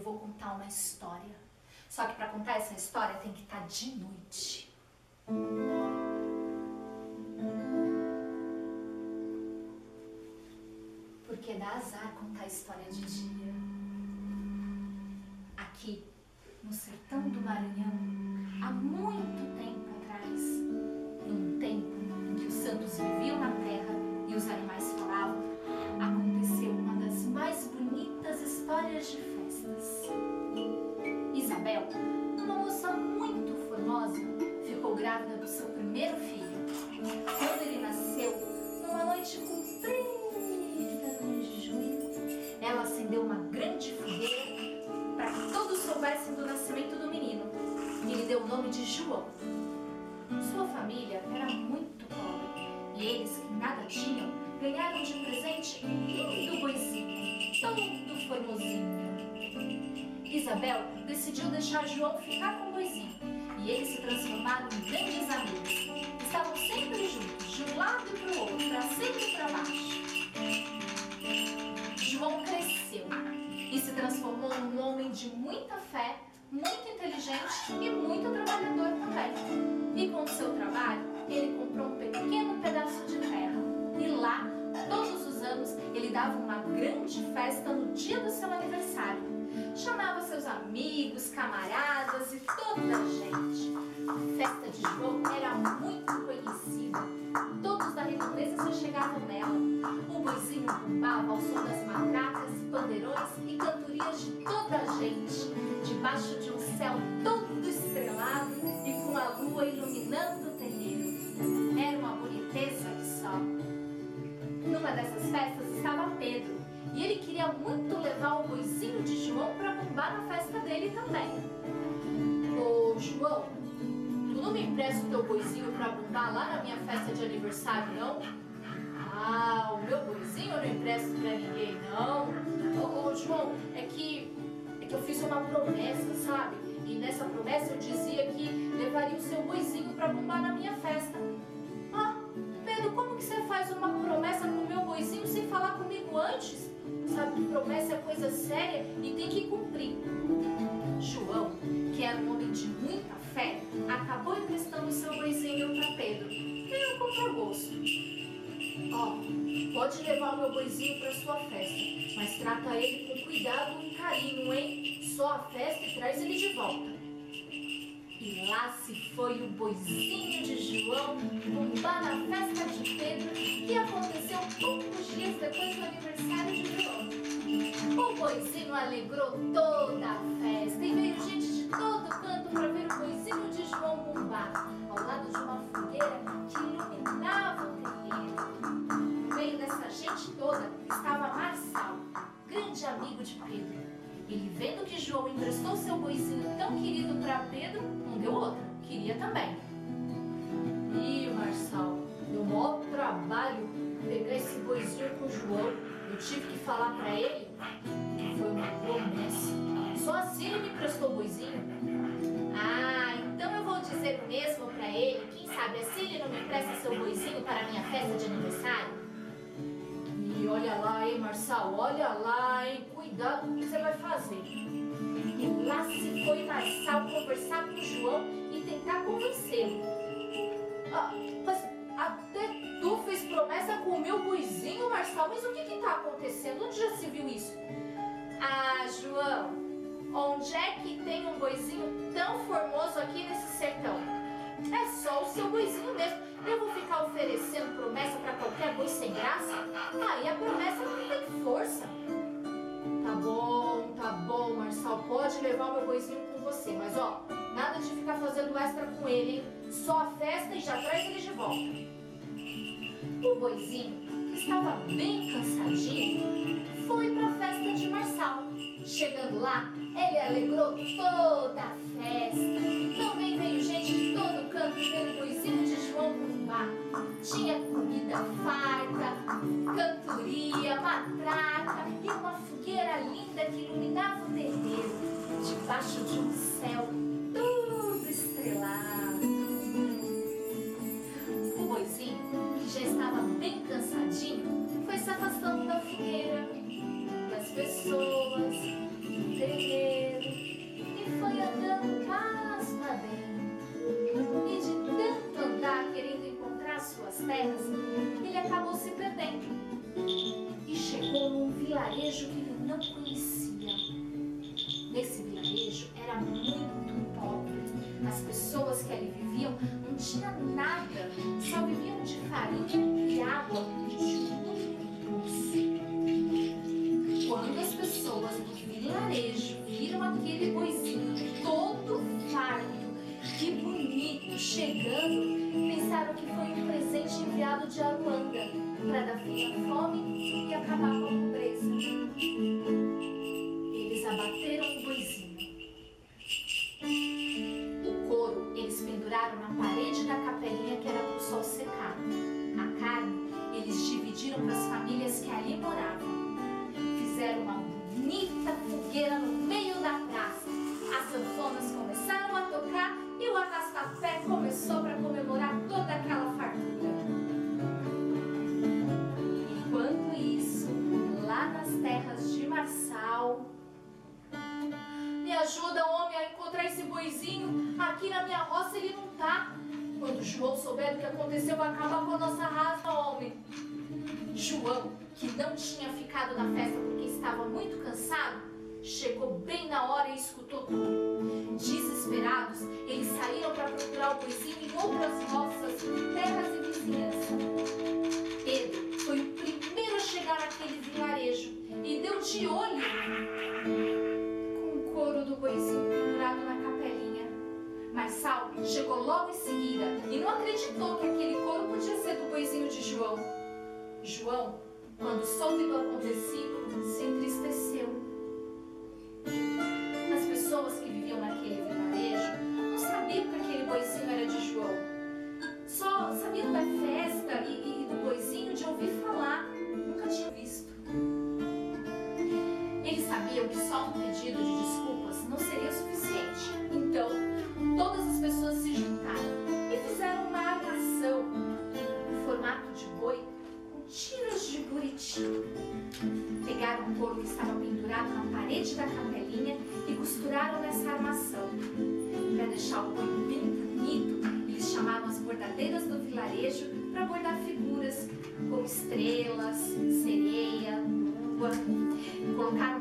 eu vou contar uma história. Só que para contar essa história tem que estar tá de noite. Porque dá azar contar a história de dia. Aqui, no sertão do Maranhão, há muito tempo atrás, num tempo em que os santos viviam na terra e os animais falavam, aconteceu uma das mais bonitas histórias de Isabel, uma moça muito formosa, ficou grávida do seu primeiro filho. Quando ele nasceu, numa noite comprida de junho, ela acendeu uma grande fogueira para que todos soubessem do nascimento do menino e lhe deu o nome de João. Sua família era muito pobre e eles, que nada tinham, ganharam de presente um lindo boizinho, todo formosinho. Isabel decidiu deixar João ficar com o boizinho e eles se transformaram em grandes amigos. Estavam sempre juntos, de um lado e para o outro, para cima e para baixo. João cresceu e se transformou num homem de muita fé, muito inteligente e muito trabalhador também. E com o seu trabalho, ele comprou um pequeno pedaço de terra. E lá, todos os anos, ele dava uma grande festa no dia do seu aniversário seus amigos, camaradas e toda a gente. A festa de João era muito conhecida. Todos da redondeza se chegavam nela. O boizinho bombava ao som das matracas, pandeirões e cantorias de toda a gente, debaixo de um céu todo estrelado e com a lua iluminando o terreiro. Era uma boniteza que só. Numa dessas festas estava Pedro, e ele queria muito Bombar na festa dele também. Ô João, tu não me empresta o teu boizinho para bombar lá na minha festa de aniversário, não? Ah, o meu boizinho eu não empresto para ninguém, não. Ô, ô João, é que, é que eu fiz uma promessa, sabe? E nessa promessa eu dizia que levaria o seu boizinho para bombar na minha festa. Ah, Pedro, como que você faz uma promessa com o meu boizinho sem falar comigo antes? sabe que promessa é coisa séria e tem que cumprir. Pode levar o meu boizinho para sua festa, mas trata ele com cuidado e carinho, hein? Só a festa e traz ele de volta. E lá se foi o boizinho de João bombar na festa de Pedro, que aconteceu poucos dias depois do aniversário de João. O boizinho alegrou toda a festa e veio gente de todo canto para ver o amigo de Pedro. Ele, vendo que João emprestou seu boizinho tão querido para Pedro, não deu outra, queria também. Ih, Marçal, deu maior trabalho pegar esse boizinho com o João. Eu tive que falar para ele que foi uma promessa. Só assim ele me prestou o boizinho. Ah, então eu vou dizer o mesmo para ele. Quem sabe assim ele não me presta seu boizinho para minha festa de aniversário? E olha lá, hein, Marçal, olha lá, hein, cuidado com o que você vai fazer. E lá se foi Marçal conversar com o João e tentar convencê-lo. Ah, mas até tu fez promessa com o meu boizinho, Marçal, mas o que que tá acontecendo? Onde já se viu isso? Ah, João, onde é que tem um boizinho tão formoso aqui nesse sertão? É só o seu boizinho mesmo. Eu vou ficar oferecendo promessa para qualquer boi sem graça? Aí a promessa não tem força. Tá bom, tá bom, Marçal. Pode levar o meu boizinho com você. Mas ó, nada de ficar fazendo extra com ele, hein? Só a festa e já traz ele de volta. O boizinho, que estava bem cansadinho, foi para a festa de Marçal. Chegando lá, ele alegrou toda a festa. Que iluminava o terreiro, debaixo de um céu não tinha nada, só viviam de farinha e água juntos. Quando as pessoas do vilarejo viram aquele boizinho todo farto, que bonito, chegando, pensaram que foi um presente enviado de Aruanda para dar fim à fome e acabar com a pobreza. Eles abateram o boizinho boizinho. Aqui na minha roça ele não tá. Quando João souber do que aconteceu, vai acabar com a nossa raça, homem. João, que não tinha ficado na festa porque estava muito cansado, chegou bem na hora e escutou tudo. Desesperados, eles saíram para procurar o boizinho em outras roças, terras e vizinhança. Pedro foi o primeiro a chegar naquele vilarejo e deu de olho chegou logo em seguida e não acreditou que aquele couro podia ser do boizinho de João. João, quando soube do acontecido, se entristeceu. As pessoas que viviam naquele vilarejo não sabiam que aquele boizinho era de João. Só sabiam da festa e, e do boizinho de ouvir falar, nunca tinham visto. Eles sabiam que só um pedido de desculpas não seria suficiente. Então, todas as pessoas se juntaram e fizeram uma armação em formato de boi com tiras de buriti. Pegaram o couro que estava pendurado na parede da capelinha e costuraram nessa armação. Para deixar o boi bem bonito, eles chamaram as bordadeiras do vilarejo para bordar figuras como estrelas, sereia, lua. Colocaram